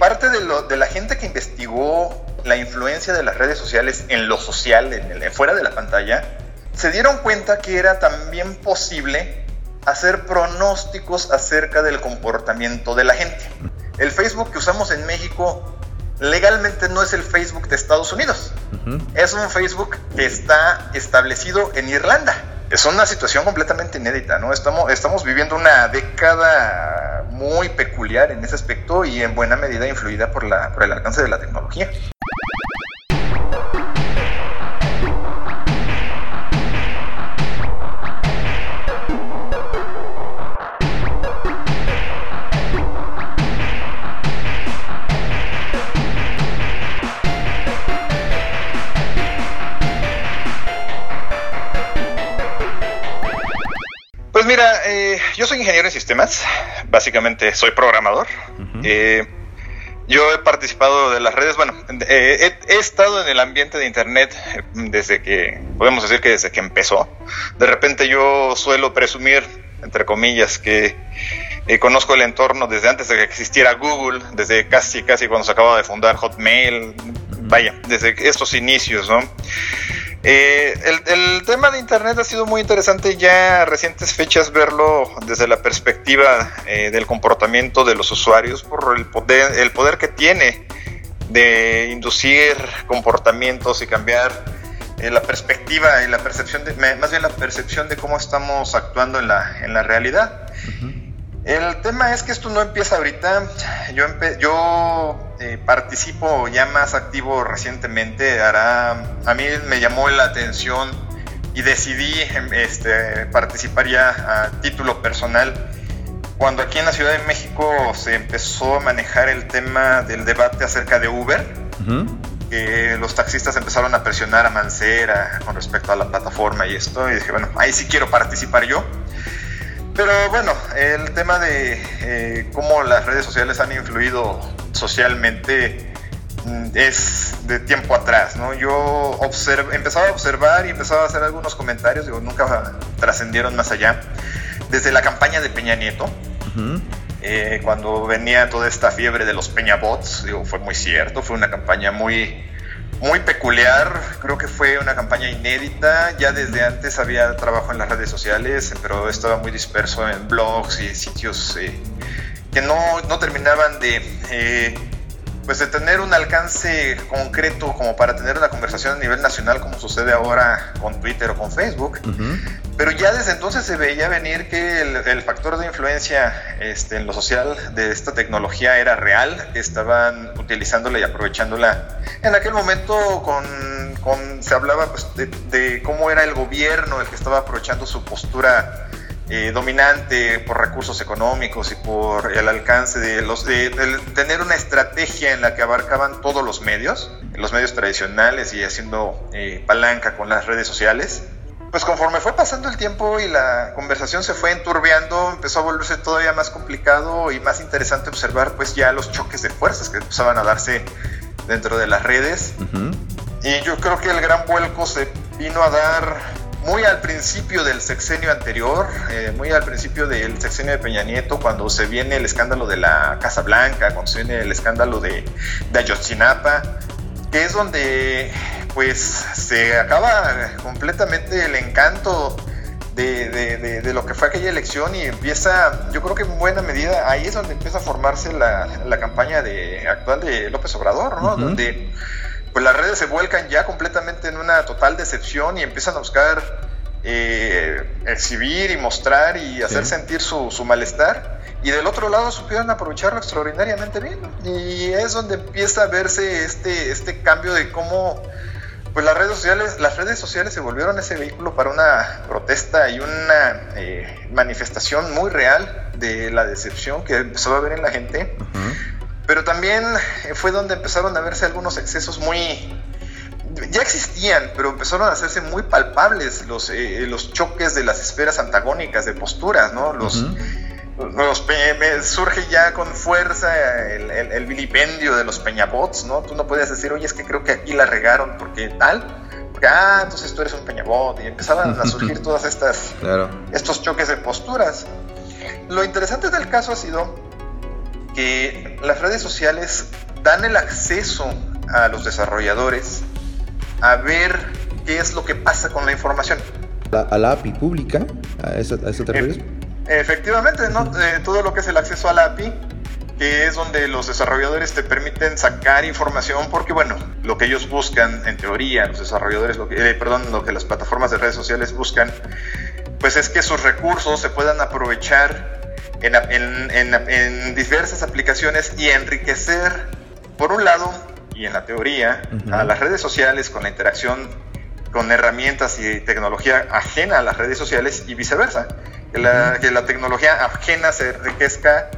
parte de, lo, de la gente que investigó la influencia de las redes sociales en lo social, en el, fuera de la pantalla, se dieron cuenta que era también posible hacer pronósticos acerca del comportamiento de la gente. El Facebook que usamos en México legalmente no es el Facebook de Estados Unidos. Es un Facebook que está establecido en Irlanda. Es una situación completamente inédita, ¿no? Estamos, estamos viviendo una década muy peculiar en ese aspecto y en buena medida influida por, la, por el alcance de la tecnología. Soy ingeniero en sistemas, básicamente soy programador. Eh, yo he participado de las redes, bueno, eh, he, estado en el ambiente de Internet desde que, podemos decir que desde que empezó. De repente yo suelo presumir, entre comillas, que conozco el entorno desde antes de que existiera Google, desde casi, casi cuando se acaba de fundar Hotmail, vaya, desde estos inicios, ¿no? Eh, el, tema de Internet ha sido muy interesante ya a recientes fechas verlo desde la perspectiva eh, del comportamiento de los usuarios por el poder, el poder que tiene de inducir comportamientos y cambiar eh, la perspectiva y la percepción, de, más bien la percepción de cómo estamos actuando en la, en la realidad. El tema es que esto no empieza ahorita. Yo, yo eh, participo ya más activo recientemente. Hará, a mí me llamó la atención y decidí em, este, participar ya a título personal cuando aquí en la Ciudad de México se empezó a manejar el tema del debate acerca de Uber. que los taxistas empezaron a presionar a Mancera con respecto a la plataforma y esto, y dije, bueno, ahí sí quiero participar yo. Pero bueno, el tema de eh, cómo las redes sociales han influido socialmente mm, es de tiempo atrás, ¿no? Yo empezaba a observar y empezaba a hacer algunos comentarios, digo, nunca trascendieron más allá. Desde la campaña de Peña Nieto, eh, cuando venía toda esta fiebre de los Peñabots, digo, fue muy cierto, fue una campaña muy muy peculiar, creo que fue una campaña inédita, ya desde antes había trabajo en las redes sociales, pero estaba muy disperso en blogs y sitios eh, que no, no, terminaban de, eh, pues de tener un alcance concreto como para tener una conversación a nivel nacional como sucede ahora con Twitter o con Facebook. Pero ya desde entonces se veía venir que el, factor de influencia este, en lo social de esta tecnología era real, estaban utilizándola y aprovechándola. En aquel momento con, se hablaba pues, de, cómo era el gobierno el que estaba aprovechando su postura eh, dominante por recursos económicos y por el alcance de los de, tener una estrategia en la que abarcaban todos los medios, los medios tradicionales y haciendo eh, palanca con las redes sociales pues conforme fue pasando el tiempo y la conversación se fue enturbiando, empezó a volverse todavía más complicado y más interesante observar pues ya los choques de fuerzas que empezaban a darse dentro de las redes. Y yo creo que el gran vuelco se vino a dar muy al principio del sexenio anterior, eh, muy al principio del sexenio de Peña Nieto, cuando se viene el escándalo de la Casa Blanca, cuando se viene el escándalo de, de Ayotzinapa, que es donde pues se acaba completamente el encanto de, lo que fue aquella elección y empieza, yo creo que en buena medida, ahí es donde empieza a formarse la, campaña de, actual de López Obrador, ¿no? Donde pues las redes se vuelcan ya completamente en una total decepción y empiezan a buscar eh, exhibir y mostrar y hacer sentir su, su malestar y del otro lado supieron aprovecharlo extraordinariamente bien. Y es donde empieza a verse este, este cambio de cómo pues las redes sociales, las redes sociales se volvieron ese vehículo para una protesta y una eh, manifestación muy real de la decepción que empezó a ver en la gente. Pero también fue donde empezaron a verse algunos excesos muy ya existían, pero empezaron a hacerse muy palpables los, eh, los choques de las esferas antagónicas de posturas, ¿no? Los, los surge ya con fuerza el, el, vilipendio de los peñabots, ¿no? Tú no podías decir, oye, es que creo que aquí la regaron porque tal, porque, ah, entonces tú eres un peñabot, y empezaban a surgir todas estas, estos choques de posturas. Lo interesante del caso ha sido que las redes sociales dan el acceso a los desarrolladores a ver qué es lo que pasa con la información. ¿A la API pública? ¿A eso, te refieres? efectivamente, ¿no? Eh, todo lo que es el acceso a la API, que es donde los desarrolladores te permiten sacar información, porque bueno, lo que ellos buscan, en teoría, los desarrolladores, lo que, eh, perdón, lo que las plataformas de redes sociales buscan, pues es que sus recursos se puedan aprovechar en, en, en diversas aplicaciones y enriquecer, por un lado, y en la teoría, a las redes sociales con la interacción con herramientas y tecnología ajena a las redes sociales y viceversa. Que la, que la tecnología ajena se enriquezca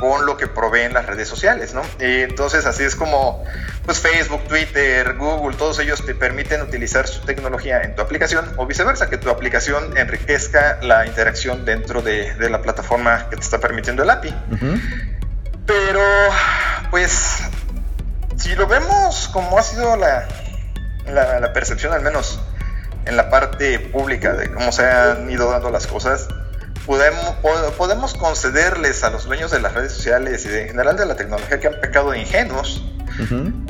con lo que proveen las redes sociales, ¿no? Y entonces así es como pues Facebook, Twitter, Google, todos ellos te permiten utilizar su tecnología en tu aplicación o viceversa, que tu aplicación enriquezca la interacción dentro de, de la plataforma que te está permitiendo el API. Pero pues si lo vemos como ha sido la, la, percepción, al menos en la parte pública, de cómo se han ido dando las cosas, podemos, podemos concederles a los dueños de las redes sociales y en general de la tecnología que han pecado de ingenuos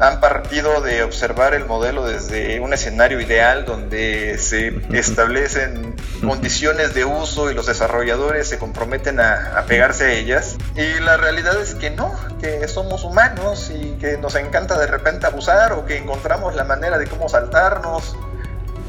han partido de observar el modelo desde un escenario ideal donde se establecen condiciones de uso y los desarrolladores se comprometen a, a, pegarse a ellas. Y la realidad es que no, que somos humanos y que nos encanta de repente abusar o que encontramos la manera de cómo saltarnos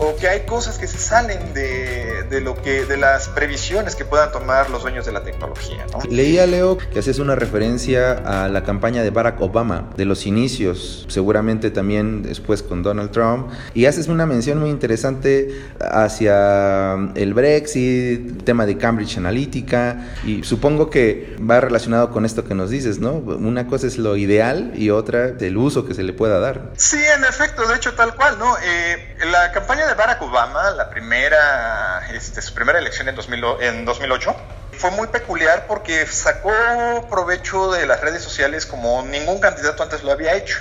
o que hay cosas que se salen de, de, lo que de las previsiones que puedan tomar los dueños de la tecnología. ¿no? Leía Leo que haces una referencia a la campaña de Barack Obama de los inicios, seguramente también después con Donald Trump, y haces una mención muy interesante hacia el Brexit, tema de Cambridge Analytica, y supongo que va relacionado con esto que nos dices, ¿no? Una cosa es lo ideal y otra el uso que se le pueda dar. Sí, en efecto, de hecho tal cual, ¿no? Eh, la campaña de Barack Obama, la primera, este, su primera elección en, 2008, fue muy peculiar porque sacó provecho de las redes sociales como ningún candidato antes lo había hecho.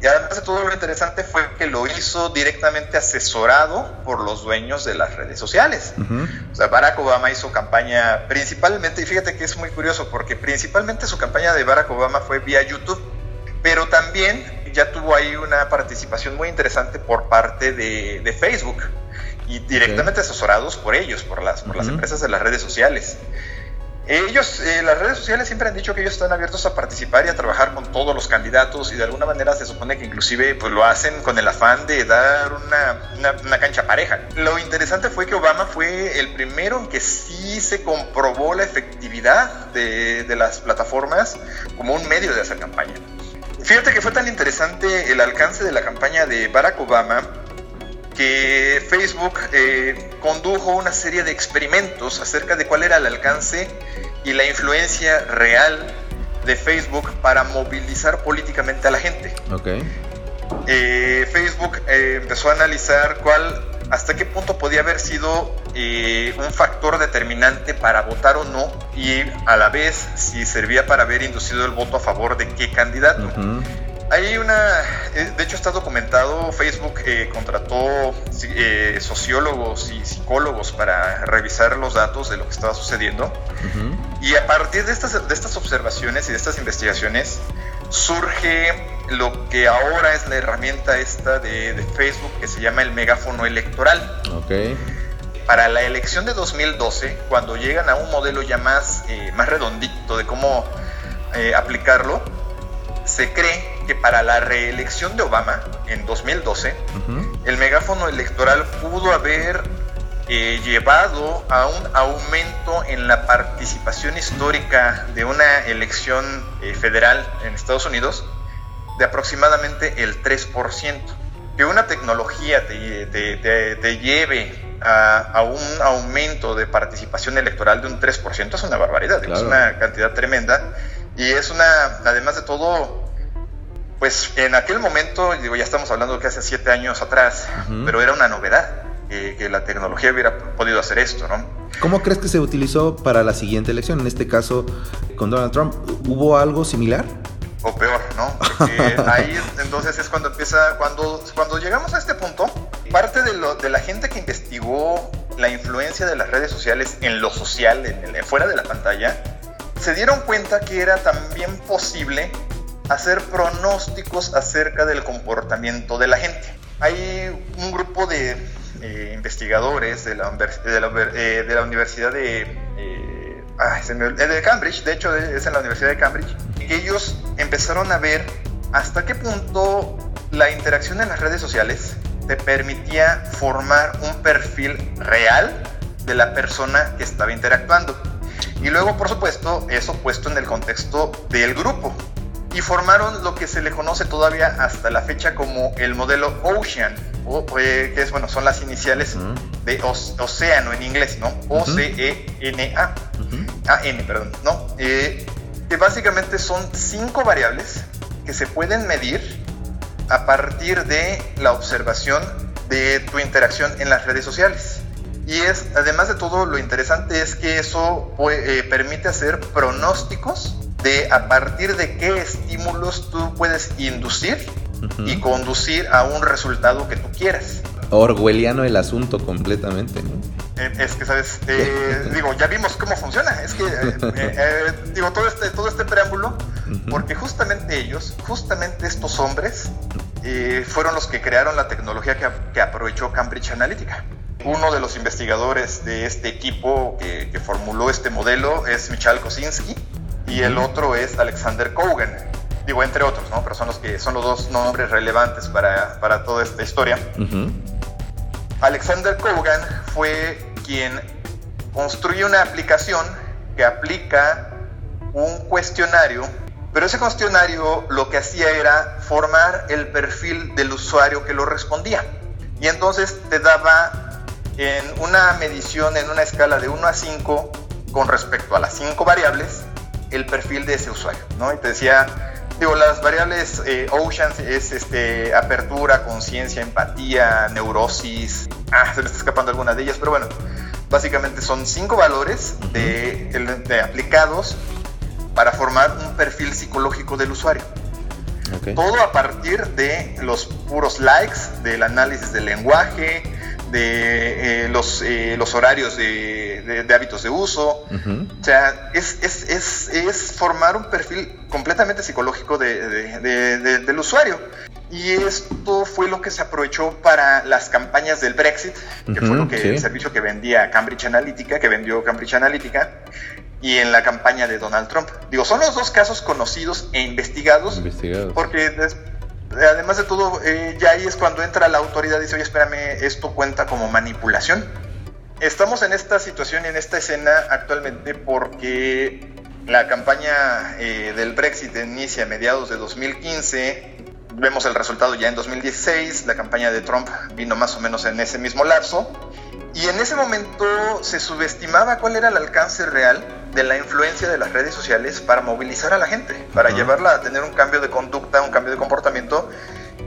Y además de todo lo interesante fue que lo hizo directamente asesorado por los dueños de las redes sociales. O sea, Barack Obama hizo campaña principalmente, y fíjate que es muy curioso, porque principalmente su campaña de Barack Obama fue vía YouTube, pero también ya tuvo ahí una participación muy interesante por parte de, Facebook y directamente asesorados por ellos, por las, por las empresas de las redes sociales. Ellos, eh, las redes sociales siempre han dicho que ellos están abiertos a participar y a trabajar con todos los candidatos y de alguna manera se supone que inclusive pues lo hacen con el afán de dar una, una, cancha pareja. Lo interesante fue que Obama fue el primero en que sí se comprobó la efectividad de, de las plataformas como un medio de hacer campaña. Fíjate que fue tan interesante el alcance de la campaña de Barack Obama que Facebook eh, condujo una serie de experimentos acerca de cuál era el alcance y la influencia real de Facebook para movilizar políticamente a la gente. Okay. Eh, Facebook eh, empezó a analizar cuál, hasta qué punto podía haber sido un factor determinante para votar o no y a la vez si servía para haber inducido el voto a favor de qué candidato. Hay una, eh, de hecho está documentado, Facebook eh, contrató eh, sociólogos y psicólogos para revisar los datos de lo que estaba sucediendo. Y a partir de estas, de estas observaciones y de estas investigaciones surge lo que ahora es la herramienta esta de, de Facebook que se llama el megáfono electoral. Okay para la elección de 2012, cuando llegan a un modelo ya más, eh, más redondito de cómo eh, aplicarlo, se cree que para la reelección de Obama en 2012, el megáfono electoral pudo haber eh, llevado a un aumento en la participación histórica de una elección federal en Estados Unidos de aproximadamente el 3%. Que una tecnología te, te, te lleve a, un aumento de participación electoral de un 3% es una barbaridad, es una cantidad tremenda. Y es una, además de todo, pues en aquel momento, digo, ya estamos hablando de que hace siete años atrás, pero era una novedad que, la tecnología hubiera podido hacer esto, ¿no? ¿Cómo crees que se utilizó para la siguiente elección? En este caso, con Donald Trump, ¿hubo algo similar? O peor, ¿no? ahí entonces es cuando empieza, cuando, cuando llegamos a este punto, parte de, lo, de la gente que investigó la influencia de las redes sociales en lo social, en, fuera de la pantalla, se dieron cuenta que era también posible hacer pronósticos acerca del comportamiento de la gente. Hay un grupo de eh, investigadores eh, de la Universidad de, eh, Cambridge, de hecho es en la Universidad de Cambridge, y ellos empezaron a ver hasta qué punto la interacción en las redes sociales te permitía formar un perfil real de la persona que estaba interactuando. Y luego, por supuesto, eso puesto en el contexto del grupo. Y formaron lo que se le conoce todavía hasta la fecha como el modelo Ocean, o, eh, que es, bueno, son las iniciales de océano en inglés, ¿no? O-C-E-N-A. A-N, perdón, ¿no? Eh, que básicamente son cinco variables que se pueden medir a partir de la observación de tu interacción en las redes sociales. Y es, además de todo, lo interesante es que eso eh, permite hacer pronósticos de a partir de qué estímulos tú puedes inducir y conducir a un resultado que tú quieras. Orwelliano el asunto completamente, eh, es que, ¿sabes? Eh, digo, ya vimos cómo funciona. Es que, digo, todo este, todo este preámbulo, porque justamente ellos, justamente estos hombres, fueron los que crearon la tecnología que, que aprovechó Cambridge Analytica. Uno de los investigadores de este equipo que, formuló este modelo es Michal Kosinski y el otro es Alexander Kogan. Digo, entre otros, ¿no? Pero son los que son los dos nombres relevantes para, para toda esta historia. Alexander Kogan fue quien construye una aplicación que aplica un cuestionario, pero ese cuestionario lo que hacía era formar el perfil del usuario que lo respondía. Y entonces te daba en una medición en una escala de 1 a 5 con respecto a las 5 variables el perfil de ese usuario, ¿no? Y te decía, digo, las variables eh, Oceans es este, apertura, conciencia, empatía, neurosis, ah, se me está escapando alguna de ellas, pero bueno, básicamente son 5 valores de, aplicados para formar un perfil psicológico del usuario. Todo a partir de los puros likes, del análisis del lenguaje, de eh, los, eh, los horarios de, hábitos de uso. O sea, es, es, es, es, formar un perfil completamente psicológico del usuario. Y esto fue lo que se aprovechó para las campañas del Brexit, que fue lo que, el servicio que vendía Cambridge Analytica, que vendió Cambridge Analytica, y en la campaña de Donald Trump. Digo, son los dos casos conocidos e investigados, investigados. porque además de todo, eh, ya ahí es cuando entra la autoridad y dice, oye, espérame, esto cuenta como manipulación. Estamos en esta situación y en esta escena actualmente porque la campaña eh, del Brexit inicia a mediados de 2015, vemos el resultado ya en 2016, la campaña de Trump vino más o menos en ese mismo lapso, y en ese momento se subestimaba cuál era el alcance real de la influencia de las redes sociales para movilizar a la gente, para llevarla a tener un cambio de conducta, un cambio de comportamiento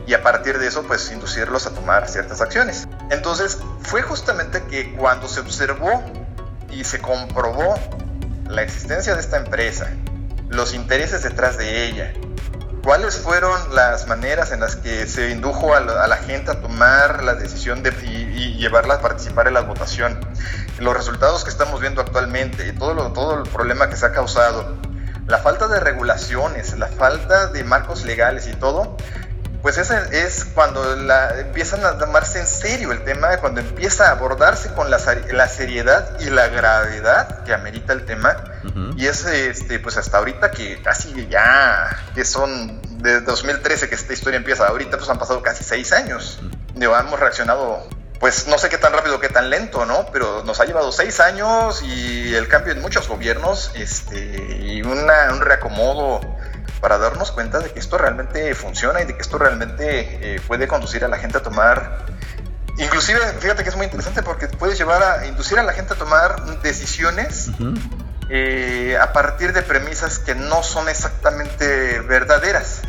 y a partir de eso pues inducirlos a tomar ciertas acciones. Entonces fue justamente que cuando se observó y se comprobó la existencia de esta empresa, los intereses detrás de ella, ¿Cuáles fueron las maneras en las que se indujo a la, gente a tomar la decisión de, y, llevarla a participar en la votación? Los resultados que estamos viendo actualmente, todo, todo el problema que se ha causado, la falta de regulaciones, la falta de marcos legales y todo, pues ese es cuando la, empiezan a tomarse en serio el tema, cuando empieza a abordarse con la, la seriedad y la gravedad que amerita el tema. Y es este, pues hasta ahorita que casi ya, que son de 2013 que esta historia empieza, ahorita pues han pasado casi seis años. Digo, hemos reaccionado pues no sé qué tan rápido, qué tan lento, ¿no? Pero nos ha llevado seis años y el cambio en muchos gobiernos este, y una, un reacomodo para darnos cuenta de que esto realmente funciona y de que esto realmente eh, puede conducir a la gente a tomar inclusive fíjate que es muy interesante porque puedes llevar a inducir a la gente a tomar decisiones eh, a partir de premisas que no son exactamente verdaderas.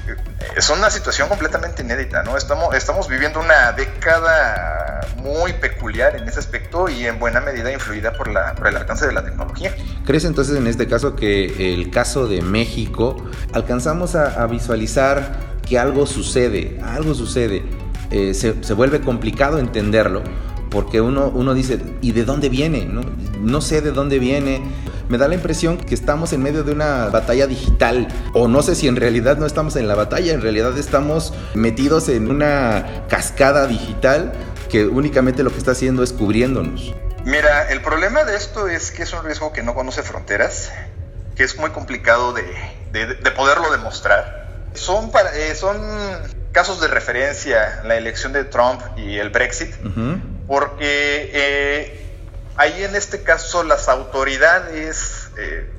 Es una situación completamente inédita, ¿no? Estamos, estamos viviendo una década muy peculiar en ese aspecto y en buena medida influida por, la, por el alcance de la tecnología. ¿Crees entonces en este caso que el caso de México alcanzamos a, visualizar que algo sucede, algo sucede? Eh, se, se vuelve complicado entenderlo porque uno, uno dice, ¿y de dónde viene? No, no sé de dónde viene, me da la impresión que estamos en medio de una batalla digital. O no sé si en realidad no estamos en la batalla, en realidad estamos metidos en una cascada digital que únicamente lo que está haciendo es cubriéndonos. Mira, el problema de esto es que es un riesgo que no conoce fronteras, que es muy complicado de, poderlo demostrar. Son, eh, son casos de referencia la elección de Trump y el Brexit, porque eh, ahí en este caso las autoridades, eh,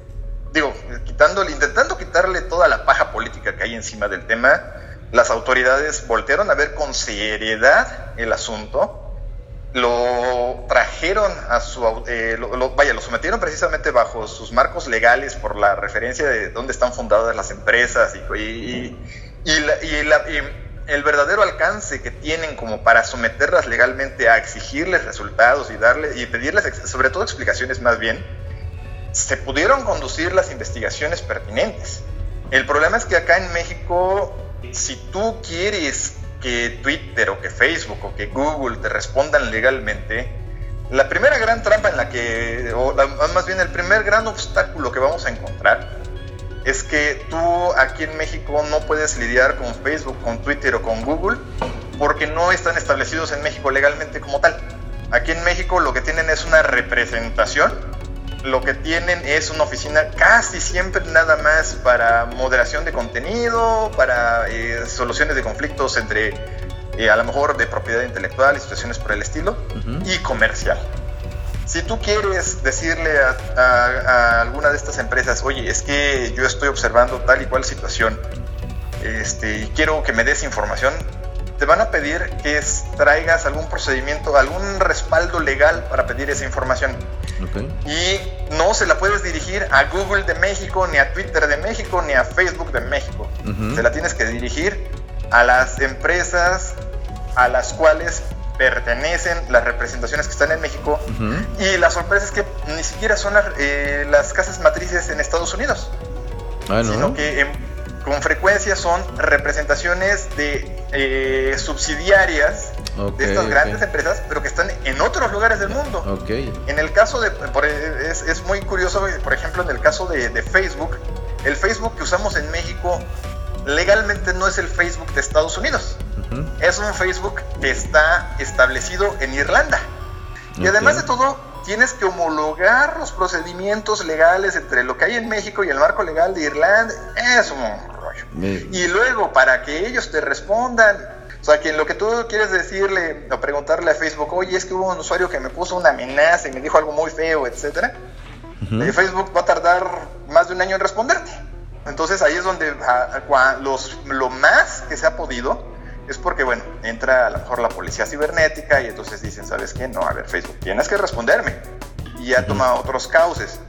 digo, quitándole, intentando quitarle toda la paja política que hay encima del tema, las autoridades voltearon a ver con seriedad el asunto, lo trajeron a su, eh, vaya, lo sometieron precisamente bajo sus marcos legales por la referencia de dónde están fundadas las empresas y, y, y el verdadero alcance que tienen como para someterlas legalmente a exigirles resultados y darle y pedirles sobre todo explicaciones más bien, se pudieron conducir las investigaciones pertinentes. El problema es que acá en México si tú quieres que Twitter o que Facebook o que Google te respondan legalmente, la primera gran trampa en la que, o más bien el primer gran obstáculo que vamos a encontrar, es que tú aquí en México no puedes lidiar con Facebook, con Twitter o con Google porque no están establecidos en México legalmente como tal. Aquí en México lo que tienen es una representación lo que tienen es una oficina casi siempre nada más para moderación de contenido, para eh, soluciones de conflictos entre eh, a lo mejor de propiedad intelectual y situaciones por el estilo, y comercial. Si tú quieres decirle a, alguna de estas empresas, oye, es que yo estoy observando tal y cual situación, este, y quiero que me des información, te van a pedir que traigas algún procedimiento, algún respaldo legal para pedir esa información. Y no se la puedes dirigir a Google de México, ni a Twitter de México, ni a Facebook de México. Se la tienes que dirigir a las empresas a las cuales pertenecen las representaciones que están en México. Y la sorpresa es que ni siquiera son las, eh, casas matrices en Estados Unidos. Ah, sino que con frecuencia son representaciones de eh, subsidiarias de estas grandes empresas, pero que están en otros lugares del mundo. En el caso de, es, es, muy curioso, por ejemplo, en el caso de, Facebook, el Facebook que usamos en México legalmente no es el Facebook de Estados Unidos. Es un Facebook que está establecido en Irlanda. Y además de todo, tienes que homologar los procedimientos legales entre lo que hay en México y el marco legal de Irlanda. Es un y luego, para que ellos te respondan, o sea, que lo que tú quieres decirle o preguntarle a Facebook, oye, es que hubo un usuario que me puso una amenaza y me dijo algo muy feo, etcétera, eh, Facebook va a tardar más de un año en responderte. Entonces ahí es donde los, lo más que se ha podido es porque, bueno, entra a lo mejor la policía cibernética y entonces dicen, ¿sabes qué? No, a ver, Facebook, tienes que responderme. Y ya toma otros cauces.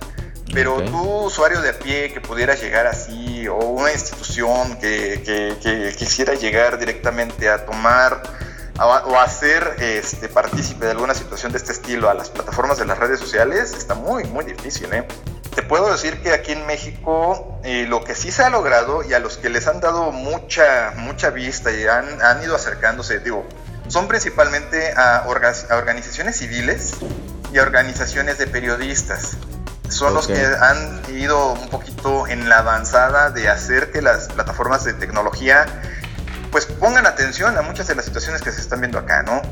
Pero tú, usuario de a pie, que pudieras llegar así, o una institución que, que, quisiera llegar directamente a tomar o hacer este, partícipe de alguna situación de este estilo a las plataformas de las redes sociales, está muy, muy difícil. ¿eh? Te puedo decir que aquí en México eh, lo que sí se ha logrado y a los que les han dado mucha, mucha vista y han, han ido acercándose, digo, son principalmente a, a organizaciones civiles y a organizaciones de periodistas. Son los que han ido un poquito en la avanzada de hacer que las plataformas de tecnología pues pongan atención a muchas de las situaciones que se están viendo acá, ¿no?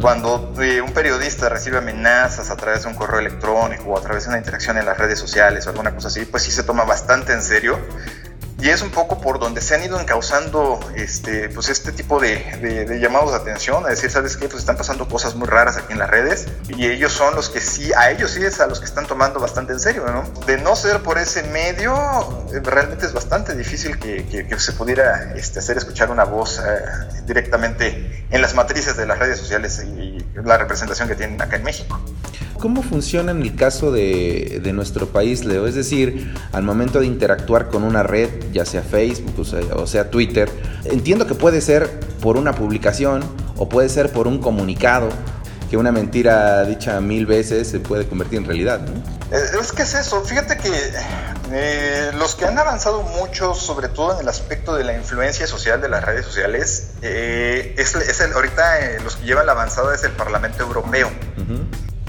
Cuando eh, un periodista recibe amenazas a través de un correo electrónico o a través de una interacción en las redes sociales o alguna cosa así, pues sí se toma bastante en serio y es un poco por donde se han ido encauzando este, pues este tipo de, llamados de atención, a decir, ¿sabes qué? Pues están pasando cosas muy raras aquí en las redes y ellos son los que sí, a ellos sí es a los que están tomando bastante en serio, ¿no? De no ser por ese medio, eh, realmente es bastante difícil que, se pudiera este, hacer escuchar una voz eh, directamente en las matrices de las redes sociales y la representación que tienen acá en México. ¿Cómo funciona en el caso de, nuestro país, Leo? Es decir, al momento de interactuar con una red, ya sea Facebook o sea, Twitter, entiendo que puede ser por una publicación o puede ser por un comunicado, que una mentira dicha mil veces se puede convertir en realidad. ¿no? Es que es eso, fíjate que eh, los que han avanzado mucho, sobre todo en el aspecto de la influencia social de las redes sociales, eh, es, el, ahorita eh, los que llevan la avanzada es el Parlamento Europeo.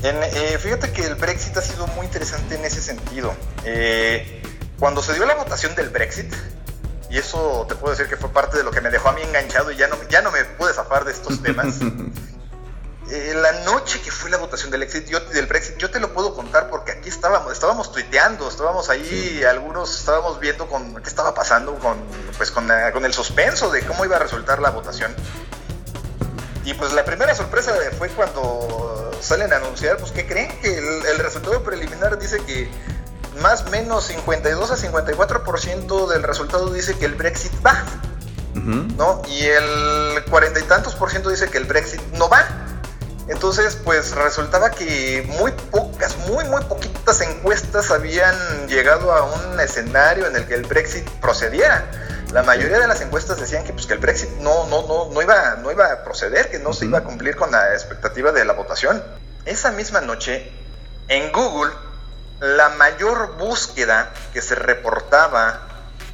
Eh, fíjate que el Brexit ha sido muy interesante en ese sentido. Eh, cuando se dio la votación del Brexit, y eso te puedo decir que fue parte de lo que me dejó a mí enganchado y ya no, ya no me pude zafar de estos temas. Eh, la noche que fue la votación del, Brexit yo, del Brexit, yo te lo puedo contar porque aquí estábamos, estábamos tuiteando, estábamos ahí, algunos estábamos viendo con qué estaba pasando con, pues, con, con el suspenso de cómo iba a resultar la votación. Y pues la primera sorpresa fue cuando salen a anunciar, pues que creen que el, resultado preliminar dice que más o menos 52 a 54% del resultado dice que el Brexit va, ¿no? Y el cuarenta y tantos por ciento dice que el Brexit no va. Entonces, pues resultaba que muy pocas, muy, muy poquitas encuestas habían llegado a un escenario en el que el Brexit procediera la mayoría de las encuestas decían que, pues, que el Brexit no, no, no, no, iba, no iba a proceder, que no se iba a cumplir con la expectativa de la votación. Esa misma noche, en Google, la mayor búsqueda que se reportaba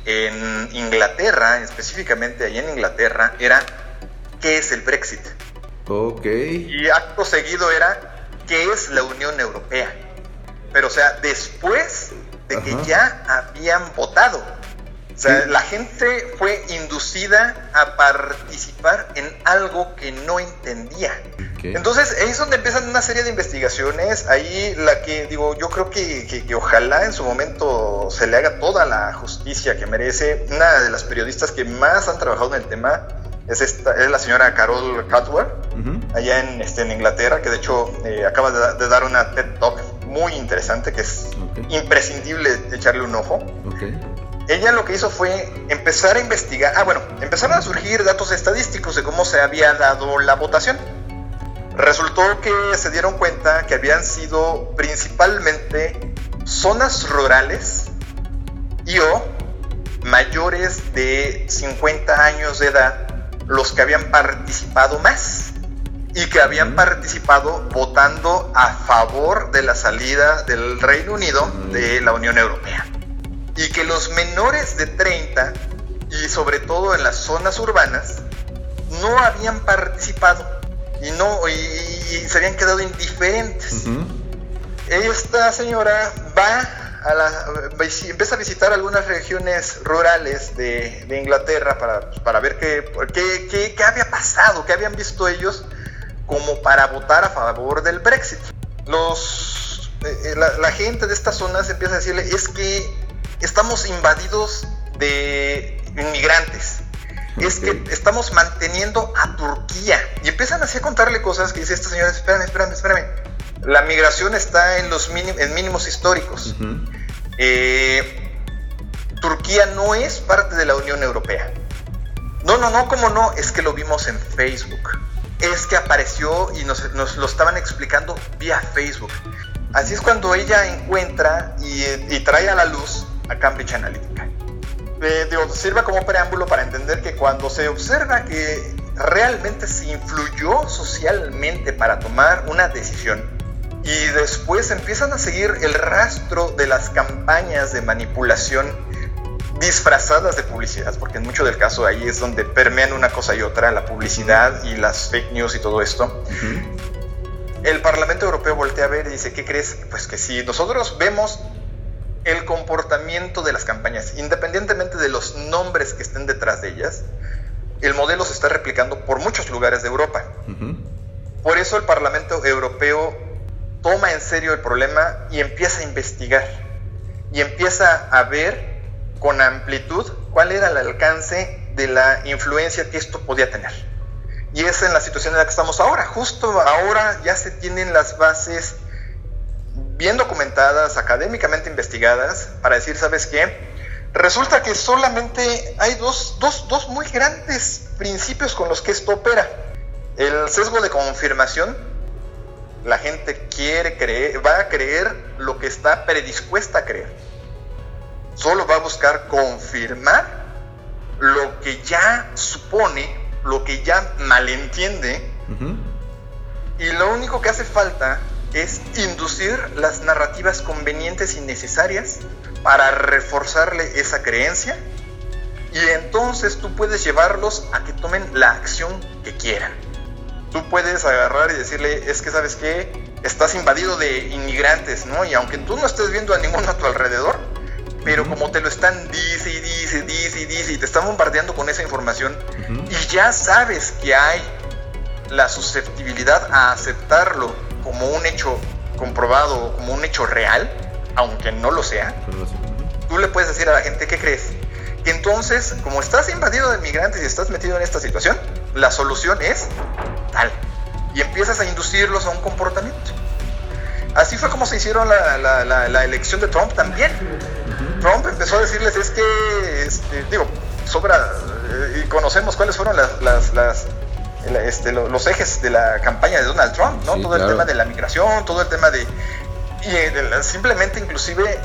en Inglaterra, específicamente ahí en Inglaterra, era ¿qué es el Brexit? Ok. Y acto seguido era ¿qué es la Unión Europea? Pero o sea, después de que ya habían votado. O sea, la gente fue inducida a participar en algo que no entendía. Entonces, ahí es donde empiezan una serie de investigaciones. Ahí la que, digo, yo creo que, que, ojalá en su momento se le haga toda la justicia que merece. Una de las periodistas que más han trabajado en el tema es, esta, es la señora Carol Cutwer, allá en, este, en Inglaterra, que de hecho eh, acaba de, dar una TED Talk muy interesante, que es imprescindible echarle un ojo. Okay ella lo que hizo fue empezar a investigar, ah bueno, empezaron a surgir datos estadísticos de cómo se había dado la votación. Resultó que se dieron cuenta que habían sido principalmente zonas rurales y o mayores de 50 años de edad los que habían participado más y que habían participado votando a favor de la salida del Reino Unido de la Unión Europea y que los menores de 30 y sobre todo en las zonas urbanas no habían participado y no y, se habían quedado indiferentes. Esta señora va a la, empieza a visitar algunas regiones rurales de, Inglaterra para, para ver qué, qué, qué, había pasado, qué habían visto ellos como para votar a favor del Brexit. Los, eh, eh, la, la gente de estas zonas empieza a decirle es que estamos invadidos de inmigrantes. Es que estamos manteniendo a Turquía. Y empiezan así a contarle cosas que dice esta señora, espérame, espérame, espérame. La migración está en los mínimos históricos. Eh, Turquía no es parte de la Unión Europea. No, no, no, como no, es que lo vimos en Facebook. Es que apareció y nos, nos lo estaban explicando vía Facebook. Así es cuando ella encuentra y, y trae a la luz a Cambridge Analytica. Eh, sirva como preámbulo para entender que cuando se observa que realmente se influyó socialmente para tomar una decisión y después empiezan a seguir el rastro de las campañas de manipulación disfrazadas de publicidad, porque en mucho del caso ahí es donde permean una cosa y otra, la publicidad y las fake news y todo esto. El Parlamento Europeo voltea a ver y dice, ¿qué crees? Pues que si nosotros vemos el comportamiento de las campañas, independientemente de los nombres que estén detrás de ellas, el modelo se está replicando por muchos lugares de Europa. Por eso el Parlamento Europeo toma en serio el problema y empieza a investigar y empieza a ver con amplitud cuál era el alcance de la influencia que esto podía tener. Y es en la situación en la que estamos ahora. Justo ahora ya se tienen las bases bien documentadas, académicamente investigadas, para decir, ¿sabes qué? Resulta que solamente hay dos, dos, dos muy grandes principios con los que esto opera. El sesgo de confirmación, la gente quiere creer, va a creer lo que está predispuesta a creer. Solo va a buscar confirmar lo que ya supone, lo que ya malentiende. Y lo único que hace falta es inducir las narrativas convenientes y necesarias para reforzarle esa creencia y entonces tú puedes llevarlos a que tomen la acción que quieran. Tú puedes agarrar y decirle, es que sabes qué, estás invadido de inmigrantes, ¿no? Y aunque tú no estés viendo a ninguno a tu alrededor, pero como te lo están dice y dice, dice y dice, y te están bombardeando con esa información, y ya sabes que hay la susceptibilidad a aceptarlo como un hecho comprobado, como un hecho real, aunque no lo sea, tú le puedes decir a la gente, ¿qué crees? Que entonces, como estás invadido de migrantes y estás metido en esta situación, la solución es tal. Y empiezas a inducirlos a un comportamiento. Así fue como se hicieron la, elección de Trump también. Trump empezó a decirles, es que, este, digo, sobra, eh, y conocemos cuáles fueron las, las, este, los ejes de la campaña de Donald Trump, ¿no? todo el tema de la migración, todo el tema de... Y eh, simplemente inclusive eh,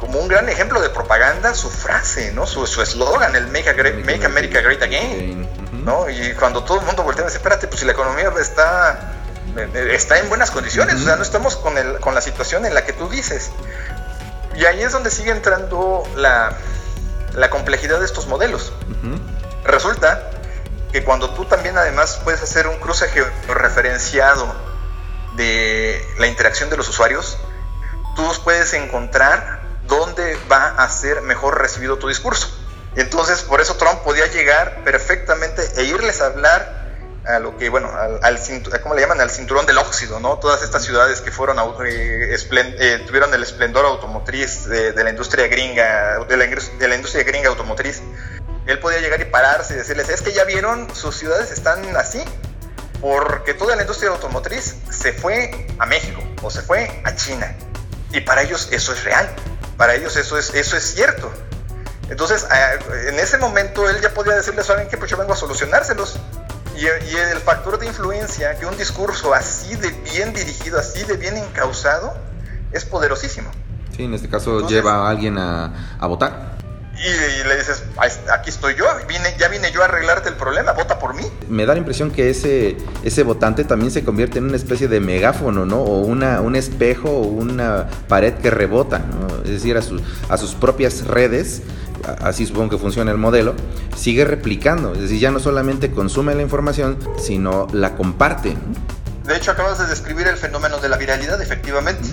como un gran ejemplo de propaganda su frase, ¿no? Su eslogan, el Make, America Great Again, ¿no? Y cuando todo el mundo voltea y dice, espérate, pues si la economía está, está en buenas condiciones, o sea, no estamos con, el, con la situación en la que tú dices. Y ahí es donde sigue entrando la, la complejidad de estos modelos. Resulta que cuando tú también además puedes hacer un cruce referenciado de la interacción de los usuarios, tú puedes encontrar dónde va a ser mejor recibido tu discurso. Y entonces por eso Trump podía llegar perfectamente e irles a hablar a lo que, bueno, al, al ¿cómo le llaman? Al cinturón del óxido, ¿no? Todas estas ciudades que fueron, eh, eh, tuvieron el esplendor automotriz de, la industria gringa, de la, de la industria gringa automotriz él podía llegar y pararse y decirles, es que ya vieron, sus ciudades están así, porque toda la industria automotriz se fue a México o se fue a China. Y para ellos eso es real, para ellos eso es, eso es cierto. Entonces, en ese momento él ya podía decirles, ¿saben qué? Pues yo vengo a solucionárselos. Y, y, el factor de influencia que un discurso así de bien dirigido, así de bien encausado, es poderosísimo. Sí, en este caso lleva a alguien a, a votar y, le dices, aquí estoy yo, vine, ya vine yo a arreglarte el problema, vota por mí. Me da la impresión que ese, ese votante también se convierte en una especie de megáfono, ¿no? O una, un espejo o una pared que rebota, ¿no? Es decir, a, a sus propias redes, así supongo que funciona el modelo, sigue replicando, es decir, ya no solamente consume la información, sino la comparte. De hecho, acabas de describir el fenómeno de la viralidad, efectivamente.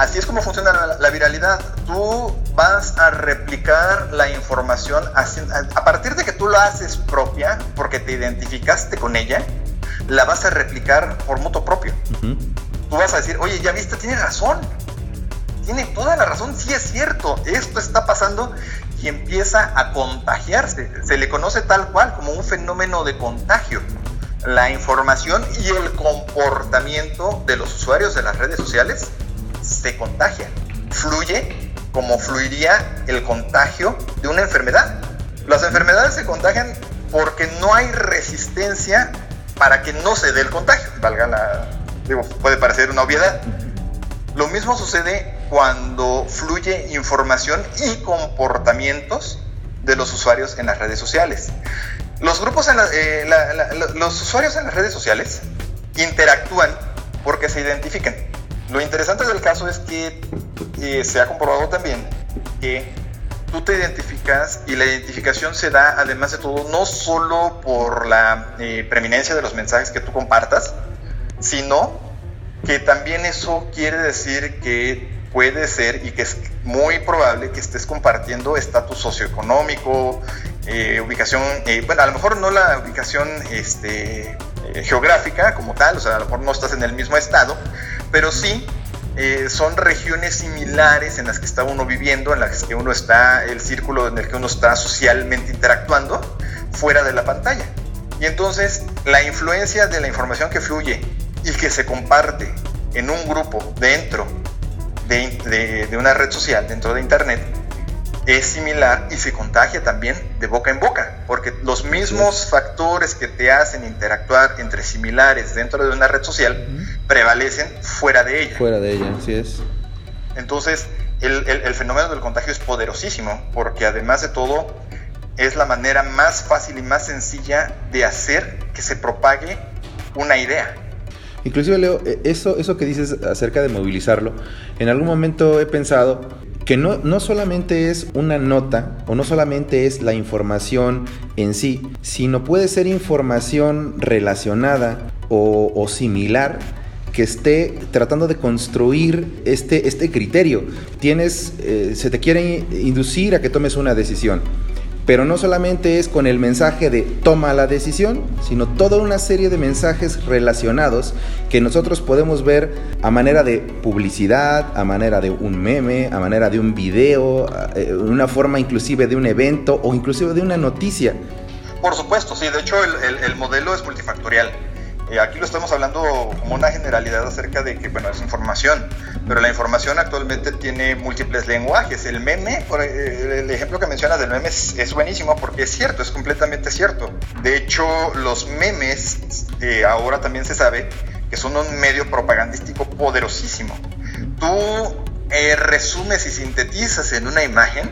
Así es como funciona la, viralidad. Tú vas a replicar la información a, partir de que tú la haces propia, porque te identificaste con ella, la vas a replicar por moto propio. Tú vas a decir, oye, ya viste, tiene razón. Tiene toda la razón, sí es cierto, esto está pasando y empieza a contagiarse. Se le conoce tal cual como un fenómeno de contagio. La información y el comportamiento de los usuarios de las redes sociales se contagia. Fluye como fluiría el contagio de una enfermedad. Las enfermedades se contagian porque no hay resistencia para que no se dé el contagio. Valga la. Digo, puede parecer una obviedad. Lo mismo sucede cuando fluye información y comportamientos de los usuarios en las redes sociales. Los grupos eh, los usuarios en las redes sociales interactúan porque se identifican. Lo interesante del caso es que eh, se ha comprobado también que tú te identificas y la identificación se da además de todo no solo por la eh, preeminencia de los mensajes que tú compartas, sino que también eso quiere decir que puede ser y que es muy probable que estés compartiendo estatus socioeconómico, eh, ubicación, bueno, a lo mejor no la ubicación este, geográfica como tal, o sea, a lo mejor no estás en el mismo estado, pero sí eh, son regiones similares en las que está uno viviendo, en las que uno está, el círculo en el que uno está socialmente interactuando, fuera de la pantalla. Y entonces la influencia de la información que fluye y que se comparte en un grupo dentro de, de una red social, dentro de Internet, es similar y se contagia también de boca en boca, porque los mismos factores que te hacen interactuar entre similares dentro de una red social prevalecen fuera de ella. Fuera de ella, así es. Entonces, el, el, fenómeno del contagio es poderosísimo, porque además de todo, es la manera más fácil y más sencilla de hacer que se propague una idea. Inclusive, Leo, e, eso, eso que dices acerca de movilizarlo, en algún momento he pensado que no, no solamente es una nota o no solamente es la información en sí, sino puede ser información relacionada o, similar que esté tratando de construir este, este criterio. Tienes, eh, se te quiere inducir a que tomes una decisión. Pero no solamente es con el mensaje de toma la decisión, sino toda una serie de mensajes relacionados que nosotros podemos ver a manera de publicidad, a manera de un meme, a manera de un video, eh, una forma inclusive de un evento o inclusive de una noticia. Por supuesto, sí, de hecho el modelo es multifactorial aquí lo estamos hablando como una generalidad acerca de que, bueno, es información, pero la información actualmente tiene múltiples lenguajes. El meme, eh, el ejemplo que mencionas del meme es, buenísimo porque es cierto, es completamente cierto. De hecho, los memes eh, ahora también se sabe que son un medio propagandístico poderosísimo. Tú resumes y sintetizas en una imagen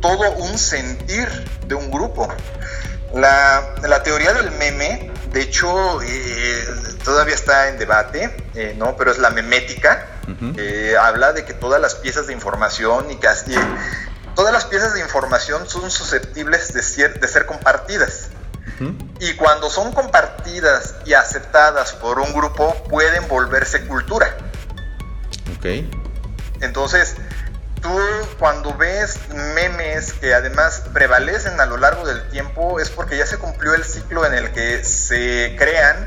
todo un sentir de un grupo. La, la teoría del meme de hecho, eh, todavía está en debate, eh, ¿no? Pero es la memética. habla de que todas las piezas de información y casi todas las piezas de información son susceptibles de ser, de ser compartidas. Y cuando son compartidas y aceptadas por un grupo, pueden volverse cultura. Ok. Entonces, tú cuando ves memes que además prevalecen a lo largo del tiempo es porque ya se cumplió el ciclo en el que se crean,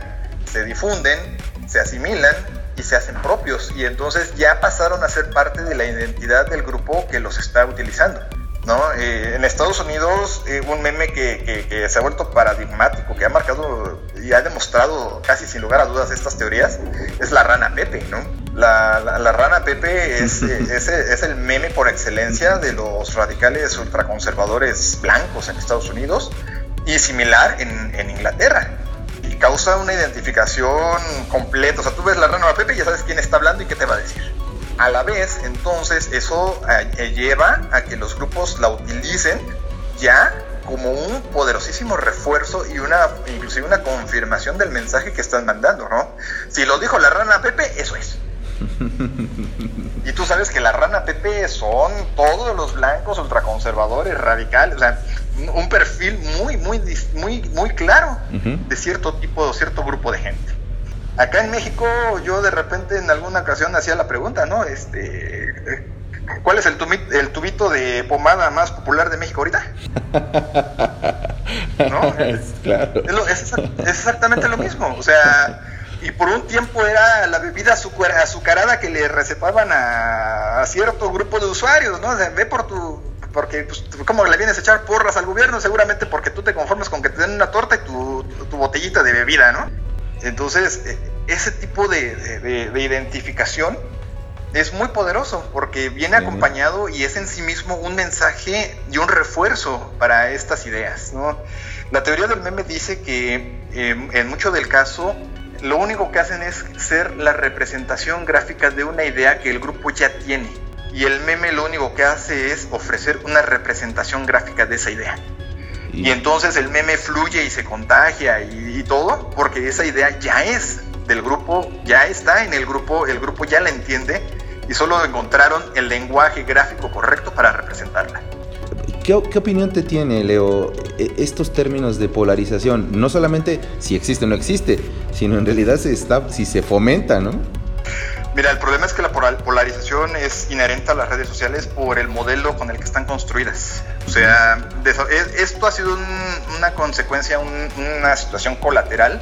se difunden, se asimilan y se hacen propios y entonces ya pasaron a ser parte de la identidad del grupo que los está utilizando. ¿no? Eh, en Estados Unidos, eh, un meme que, que, se ha vuelto paradigmático, que ha marcado y ha demostrado casi sin lugar a dudas estas teorías, es la rana Pepe, ¿no? La, la, rana Pepe es, es, es, el meme por excelencia de los radicales ultraconservadores blancos en Estados Unidos y similar en, en Inglaterra. Y causa una identificación completa. O sea, tú ves la rana Pepe y ya sabes quién está hablando y qué te va a decir. A la vez, entonces, eso eh, lleva a que los grupos la utilicen ya como un poderosísimo refuerzo y una inclusive una confirmación del mensaje que están mandando, ¿no? Si lo dijo la rana Pepe, eso es. Y tú sabes que la rana Pepe son todos los blancos ultraconservadores, radicales, o sea, un perfil muy, muy, muy, muy claro de cierto tipo, de cierto grupo de gente. Acá en México yo de repente en alguna ocasión hacía la pregunta, ¿no? Este, ¿Cuál es el, el tubito de pomada más popular de México ahorita? ¿No? Es, claro. es, exactamente lo mismo. O sea, y por un tiempo era la bebida azucarada que le recetaban a, cierto grupo de usuarios, ¿no? O sea, ve por tu porque pues, ¿cómo le vienes a echar porras al gobierno? Seguramente porque tú te conformas con que te den una torta y tu, tu botellita de bebida, ¿no? Entonces, e, ese tipo de, identificación es muy poderoso porque viene acompañado y es en sí mismo un mensaje y un refuerzo para estas ideas. La teoría del meme dice que em, en mucho del caso lo único que hacen es ser la representación gráfica de una idea que el grupo ya tiene. Y el meme lo único que hace es ofrecer una representación gráfica de esa idea. Y, entonces el meme fluye y se contagia y, todo, porque esa idea ya es del grupo, ya está en el grupo, el grupo ya la entiende y solo encontraron el lenguaje gráfico correcto para representarla. ¿Qué, opinión te tiene, Leo, e, estos términos de polarización? No solamente si existe o no existe, sino en realidad se está, si se fomenta, ¿no? Mira, el problema es que la polarización es inherente a las redes sociales por el modelo con el que están construidas. O sea, esto ha sido una consecuencia, una situación colateral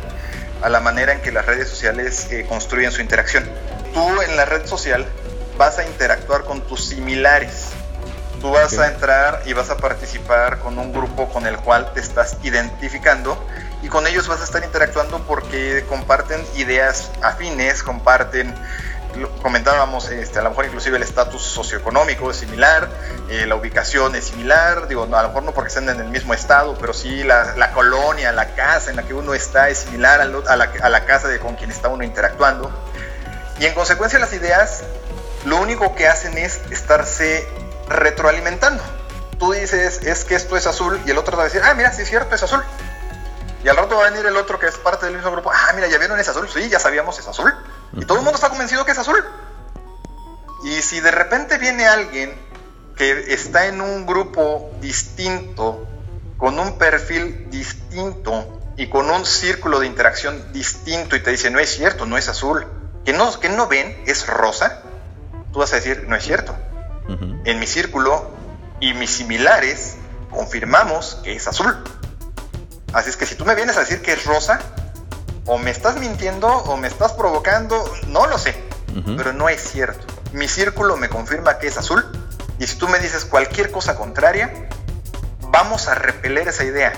a la manera en que las redes sociales eh, construyen su interacción. Tú en la red social vas a interactuar con tus similares. Tú vas a entrar y vas a participar con un grupo con el cual te estás identificando y con ellos vas a estar interactuando porque comparten ideas afines, comparten comentábamos, este, a lo mejor inclusive el estatus socioeconómico es similar, eh, la ubicación es similar, digo, a lo mejor no porque estén en el mismo estado, pero sí la, colonia, la casa en la que uno está es similar a, la, a la, casa de con quien está uno interactuando. Y en consecuencia las ideas lo único que hacen es estarse retroalimentando. Tú dices, es que esto es azul, y el otro va a decir, ah, mira, sí es cierto, es azul. Y al rato va a venir el otro que es parte del mismo grupo, ah, mira, ya vieron, es azul, sí, ya sabíamos, es azul. Y todo el mundo está convencido que es azul. Y si de repente viene alguien que está en un grupo distinto, con un perfil distinto y con un círculo de interacción distinto y te dice, no es cierto, no es azul, que no, que no ven es rosa, tú vas a decir, no es cierto. En mi círculo y mis similares confirmamos que es azul. Así es que si tú me vienes a decir que es rosa, o me estás mintiendo o me estás provocando, no lo sé, pero no es cierto. Mi círculo me confirma que es azul y si tú me dices cualquier cosa contraria, vamos a repeler esa idea.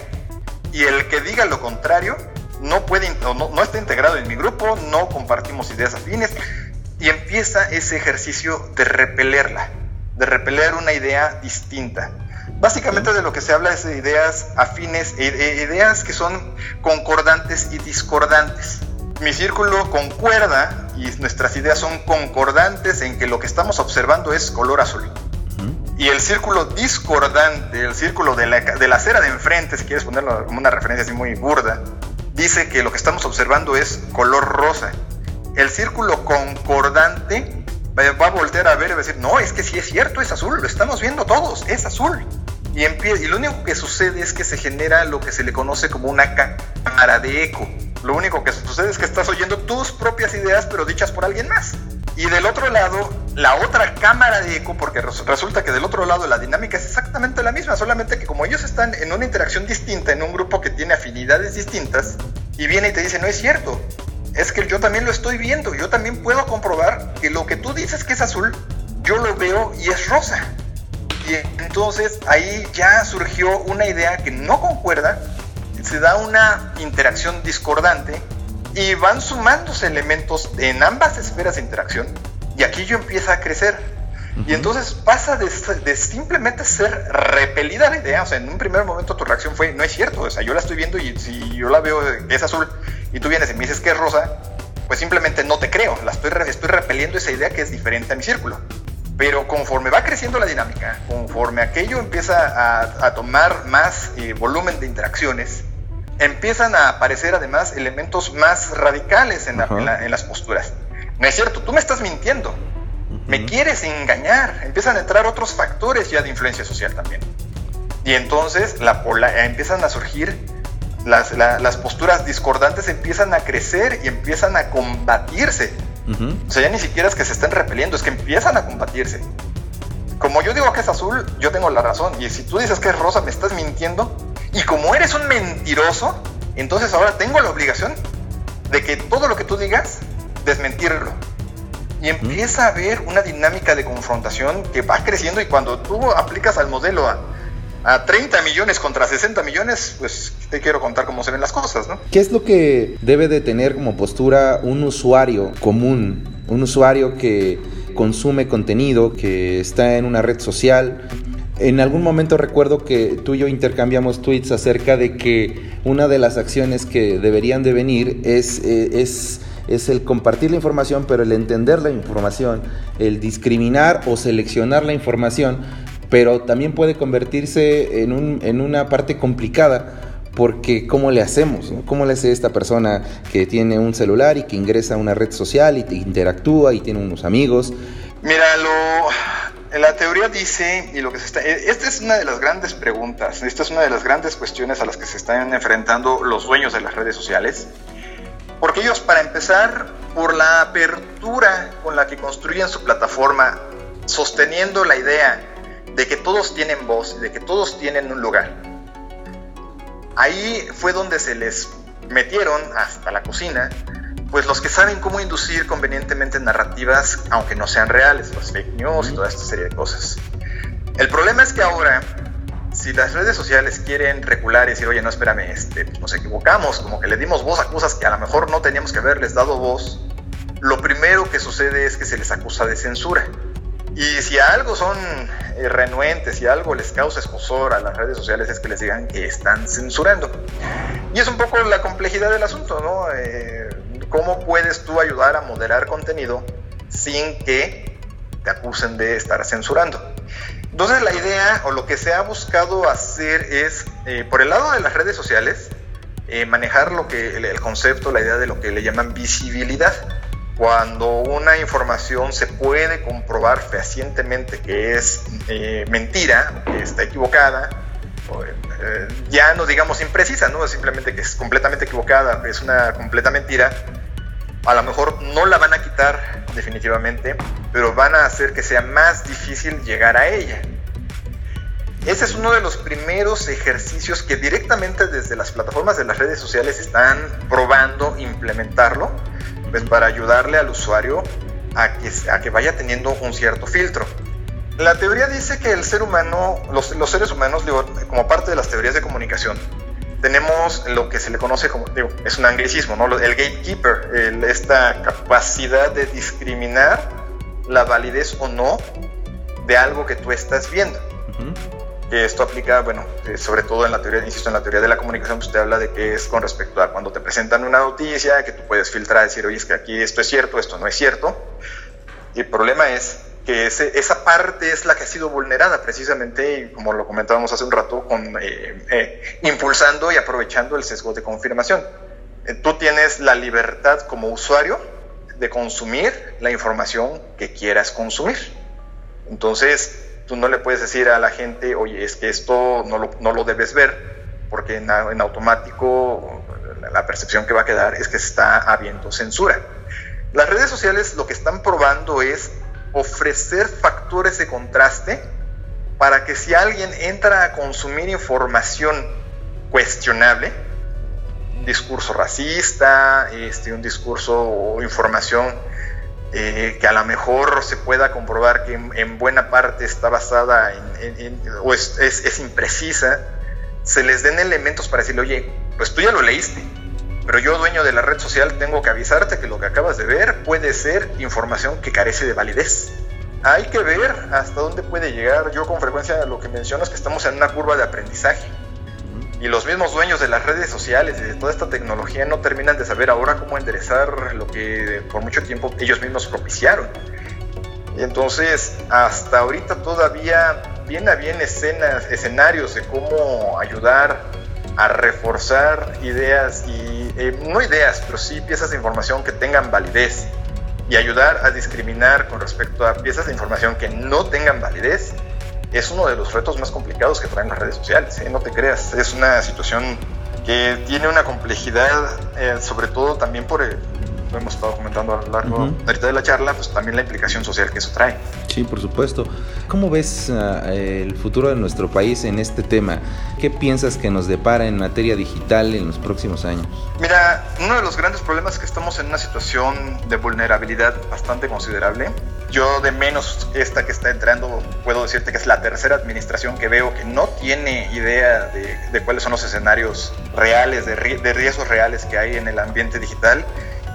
Y el que diga lo contrario no puede no, no está integrado en mi grupo, no compartimos ideas afines y empieza ese ejercicio de repelerla, de repeler una idea distinta. Básicamente de lo que se habla es de ideas afines, e, e, ideas que son concordantes y discordantes. Mi círculo concuerda y nuestras ideas son concordantes en que lo que estamos observando es color azul. Y el círculo discordante, el círculo de la, de la acera de enfrente, si quieres ponerlo como una referencia así muy burda, dice que lo que estamos observando es color rosa. El círculo concordante va a voltear a ver y va a decir, no, es que sí es cierto, es azul, lo estamos viendo todos, es azul. Y, lo único que sucede es que se genera lo que se le conoce como una cámara de eco. Lo único que sucede es que estás oyendo tus propias ideas, pero dichas por alguien más. Y del otro lado, la otra cámara de eco, porque resulta que del otro lado la dinámica es exactamente la misma, solamente que como ellos están en una interacción distinta, en un grupo que tiene afinidades distintas, y viene y te dice, no es cierto, es que yo también lo estoy viendo, yo también puedo comprobar que lo que tú dices que es azul, yo lo veo y es rosa. Y entonces ahí ya surgió una idea que no concuerda, se da una interacción discordante y van sumándose elementos en ambas esferas de interacción y aquí yo empieza a crecer. Y entonces pasa de, de, simplemente ser repelida la idea. O sea, en un primer momento tu reacción fue, no es cierto. O sea, yo la estoy viendo y si yo la veo es azul y tú vienes y me dices que es rosa, pues simplemente no te creo. La estoy, estoy repeliendo esa idea que es diferente a mi círculo. Pero conforme va creciendo la dinámica, conforme aquello empieza a, tomar más eh, volumen de interacciones, empiezan a aparecer además elementos más radicales en, las posturas. No es cierto, tú me estás mintiendo, me quieres engañar, empiezan a entrar otros factores ya de influencia social también. Y entonces la empiezan a surgir, las, las posturas discordantes empiezan a crecer y empiezan a combatirse o sea, ya ni siquiera es que se estén repeliendo, es que empiezan a combatirse. Como yo digo que es azul, yo tengo la razón. Y si tú dices que es rosa, me estás mintiendo. Y como eres un mentiroso, entonces ahora tengo la obligación de que todo lo que tú digas, desmentirlo. Y empieza a haber una dinámica de confrontación que va creciendo y cuando tú aplicas al modelo a, a 30 millones contra 60 millones, pues te quiero contar cómo se ven las cosas, ¿no? ¿Qué es lo que debe de tener como postura un usuario común, un usuario que consume contenido, que está en una red social? En algún momento recuerdo que tú y yo intercambiamos tweets acerca de que una de las acciones que deberían de venir es, eh, es es el compartir la información, pero el entender la información, el discriminar o seleccionar la información pero también puede convertirse en, un, en una parte complicada porque ¿cómo le hacemos? ¿Cómo le hace esta persona que tiene un celular y que ingresa a una red social y te interactúa y tiene unos amigos? Mira, lo, la teoría dice, y lo que se está... E, esta es una de las grandes preguntas, esta es una de las grandes cuestiones a las que se están enfrentando los dueños de las redes sociales, porque ellos, para empezar, por la apertura con la que construyen su plataforma, sosteniendo la idea de que todos tienen voz, de que todos tienen un lugar. Ahí fue donde se les metieron hasta la cocina, pues los que saben cómo inducir convenientemente narrativas, aunque no sean reales, los fake news y toda esta serie de cosas. El problema es que ahora, si las redes sociales quieren recular y decir, oye, no, espérame, este, nos equivocamos, como que le dimos voz a cosas que a lo mejor no teníamos que haberles dado voz, lo primero que sucede es que se les acusa de censura. Y si algo son eh, renuentes, si algo les causa escosor a las redes sociales es que les digan que están censurando. Y es un poco la complejidad del asunto, ¿no? Eh, ¿Cómo puedes tú ayudar a moderar contenido sin que te acusen de estar censurando? Entonces la idea o lo que se ha buscado hacer es, eh, por el lado de las redes sociales, manejar lo que el concepto, la idea de lo que le llaman visibilidad cuando una información se puede comprobar fehacientemente que es eh, mentira, que está equivocada, eh, ya no digamos imprecisa, ¿no? simplemente que es completamente equivocada, es una completa mentira, A lo mejor no la van a quitar definitivamente, pero van a hacer que sea más difícil llegar a ella. Ese es uno de los primeros ejercicios que directamente desde las plataformas de las redes sociales están probando implementarlo, pues para ayudarle al usuario a que, a que vaya teniendo un cierto filtro. La teoría dice que el ser humano, los, los seres humanos, como parte de las teorías de comunicación, tenemos lo que se le conoce como, digo, es un anglicismo, ¿no? El gatekeeper, esta capacidad de discriminar la validez o no de algo que tú estás viendo. Que esto aplica, bueno, eh, sobre todo en la teoría, insisto, en la teoría de la comunicación, pues te habla de que es con respecto a cuando te presentan una noticia, que tú puedes filtrar, decir, oye, es que aquí esto es cierto, esto no es cierto. El problema es que esa parte es la que ha sido vulnerada precisamente, y como lo comentábamos hace un rato, eh, eh, impulsando y aprovechando el sesgo de confirmación. tú tienes la libertad como usuario de consumir la información que quieras consumir. Entonces, tú no le puedes decir a la gente, oye, es que esto no lo, no lo debes ver, porque en, en, automático la percepción que va a quedar es que está habiendo censura. Las redes sociales lo que están probando es ofrecer factores de contraste para que si alguien entra a consumir información cuestionable, discurso racista, este, un discurso o información eh, que a lo mejor se pueda comprobar que en, buena parte está basada en, o es, es, imprecisa, se les den elementos para decirle, oye, pues tú ya lo leíste, pero yo dueño de la red social tengo que avisarte que lo que acabas de ver puede ser información que carece de validez. Hay que ver hasta dónde puede llegar. Yo con frecuencia lo que menciono es que estamos en una curva de aprendizaje y los mismos dueños de las redes sociales y de toda esta tecnología no terminan de saber ahora cómo enderezar lo que por mucho tiempo ellos mismos propiciaron. Y entonces, hasta ahorita todavía viene a bien escenas, escenarios de cómo ayudar a reforzar ideas y eh, no ideas, pero sí piezas de información que tengan validez y ayudar a discriminar con respecto a piezas de información que no tengan validez es uno de los retos más complicados que traen las redes sociales, ¿eh? no te creas, es una situación que tiene una complejidad, eh, sobre todo también por, el, lo hemos estado comentando a lo largo de la charla, pues también la implicación social que eso trae. Sí, por supuesto. ¿Cómo ves uh, el futuro de nuestro país en este tema? ¿Qué piensas que nos depara en materia digital en los próximos años? Mira, uno de los grandes problemas es que estamos en una situación de vulnerabilidad bastante considerable. Yo de menos esta que está entrando, puedo decirte que es la tercera administración que veo que no tiene idea de, de cuáles son los escenarios reales, de, de riesgos reales que hay en el ambiente digital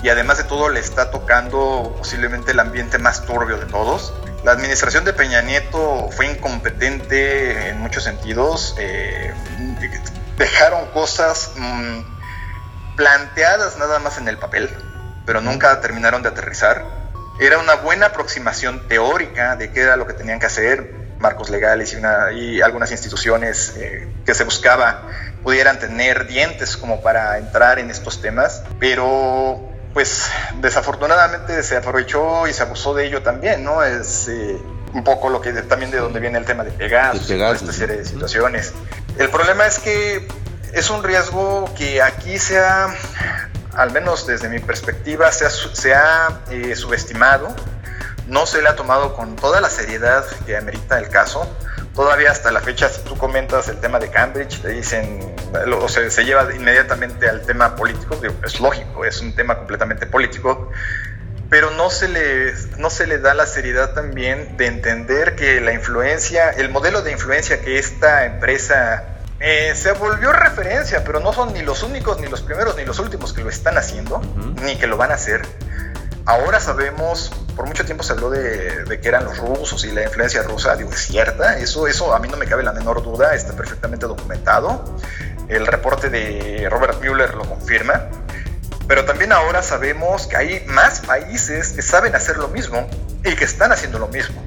y además de todo le está tocando posiblemente el ambiente más turbio de todos. La administración de Peña Nieto fue incompetente en muchos sentidos. Eh, dejaron cosas mmm, planteadas nada más en el papel, pero nunca terminaron de aterrizar. Era una buena aproximación teórica de qué era lo que tenían que hacer, marcos legales y algunas instituciones eh, que se buscaba pudieran tener dientes como para entrar en estos temas, pero pues desafortunadamente se aprovechó y se abusó de ello también, ¿no? Es eh, un poco lo que también de donde viene el tema de Pegasus, de esta serie de situaciones. El problema es que es un riesgo que aquí se ha, al menos desde mi perspectiva, se ha, se ha eh, subestimado, no se le ha tomado con toda la seriedad que amerita el caso todavía hasta la fecha, si tú comentas el tema de Cambridge, te dicen, o sea, se lleva inmediatamente al tema político, es lógico, es un tema completamente político, pero no se, le, no se le da la seriedad también de entender que la influencia, el modelo de influencia que esta empresa eh, se volvió referencia, pero no son ni los únicos, ni los primeros, ni los últimos que lo están haciendo, ni que lo van a hacer. Ahora sabemos, por mucho tiempo se habló de, que eran los rusos y la influencia rusa, digo, es cierta, eso, eso a mí no me cabe la menor duda, está perfectamente documentado. El reporte de Robert Mueller lo confirma. Pero también ahora sabemos que hay más países que saben hacer lo mismo y que están haciendo lo mismo.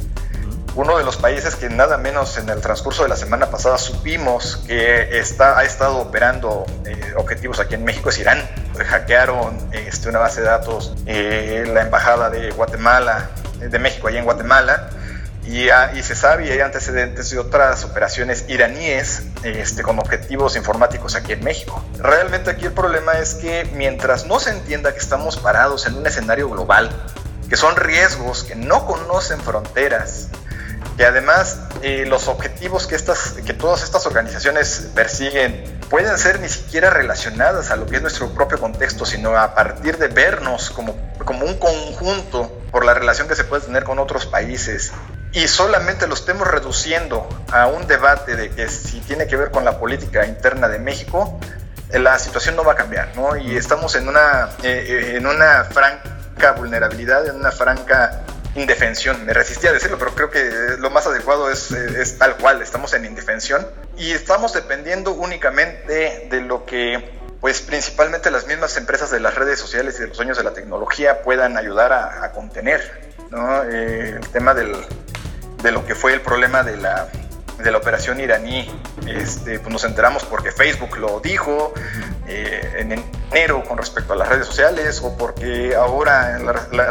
Uno de los países que nada menos en el transcurso de la semana pasada supimos que está, ha estado operando eh, objetivos aquí en México es Irán. Hackearon este, una base de datos, eh, la embajada de Guatemala, de México allá en Guatemala, y, y, se sabe y hay antecedentes de otras operaciones iraníes este, con objetivos informáticos aquí en México. Realmente aquí el problema es que mientras no se entienda que estamos parados en un escenario global, que son riesgos que no conocen fronteras, que además eh, los objetivos que, estas, que todas estas organizaciones persiguen pueden ser ni siquiera relacionadas a lo que es nuestro propio contexto, sino a partir de vernos como, como un conjunto por la relación que se puede tener con otros países y solamente lo estemos reduciendo a un debate de que si tiene que ver con la política interna de México, eh, la situación no va a cambiar, ¿no? Y estamos en una, eh, en una franca vulnerabilidad, en una franca indefensión. Me resistí a decirlo, pero creo que lo más adecuado es, es tal cual, estamos en indefensión y estamos dependiendo únicamente de lo que pues principalmente las mismas empresas de las redes sociales y de los sueños de la tecnología puedan ayudar a, contener ¿no? eh, el tema del, de lo que fue el problema de la de la operación iraní, este, pues nos enteramos porque Facebook lo dijo eh, en enero con respecto a las redes sociales o porque ahora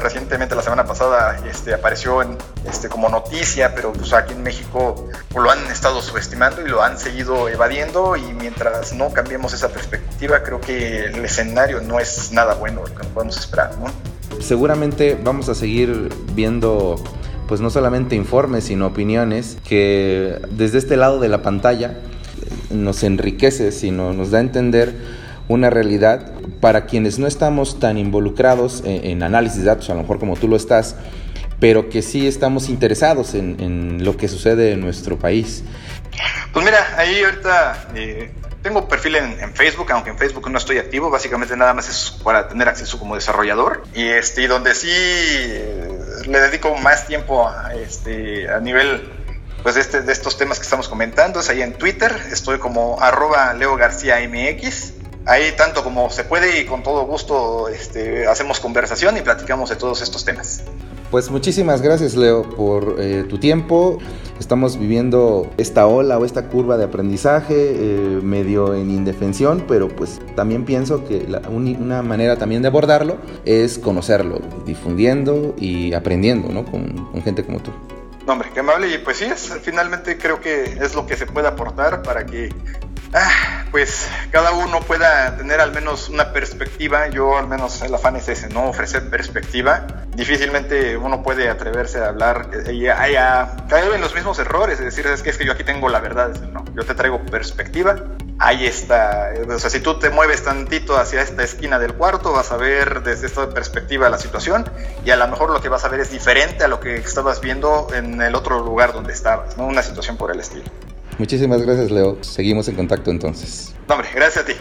recientemente la semana pasada este, apareció en, este, como noticia, pero pues aquí en México lo han estado subestimando y lo han seguido evadiendo y mientras no cambiemos esa perspectiva creo que el escenario no es nada bueno lo que podemos esperar. Seguramente vamos a seguir viendo pues no solamente informes, sino opiniones que desde este lado de la pantalla nos enriquece, sino nos da a entender una realidad para quienes no estamos tan involucrados en, análisis de datos, a lo mejor como tú lo estás, pero que sí estamos interesados en, lo que sucede en nuestro país. Pues mira, ahí ahorita eh, tengo perfil en, Facebook, aunque en Facebook no estoy activo, básicamente nada más es para tener acceso como desarrollador. Y este, donde sí eh, le dedico más tiempo a, este, a nivel pues este, de estos temas que estamos comentando, es ahí en Twitter, estoy como arroba Leo García. Ahí tanto como se puede y con todo gusto este, hacemos conversación y platicamos de todos estos temas. Pues muchísimas gracias Leo por eh, tu tiempo. Estamos viviendo esta ola o esta curva de aprendizaje eh, medio en indefensión, pero pues también pienso que una manera también de abordarlo es conocerlo, difundiendo y aprendiendo ¿no? con, con gente como tú. No, hombre, qué amable. Y pues sí, es, finalmente creo que es lo que se puede aportar para que ah, pues cada uno pueda tener al menos una perspectiva. Yo al menos el afán es ese, ¿no? Ofrecer perspectiva. Difícilmente uno puede atreverse a hablar y a, caer en los mismos errores. Es decir, es que, es que yo aquí tengo la verdad. no, yo te traigo perspectiva. Ahí está. O sea, si tú te mueves tantito hacia esta esquina del cuarto, vas a ver desde esta perspectiva la situación y a lo mejor lo que vas a ver es diferente a lo que estabas viendo en el otro lugar donde estabas, ¿no? Una situación por el estilo. Muchísimas gracias, Leo. Seguimos en contacto entonces. hombre, gracias a ti.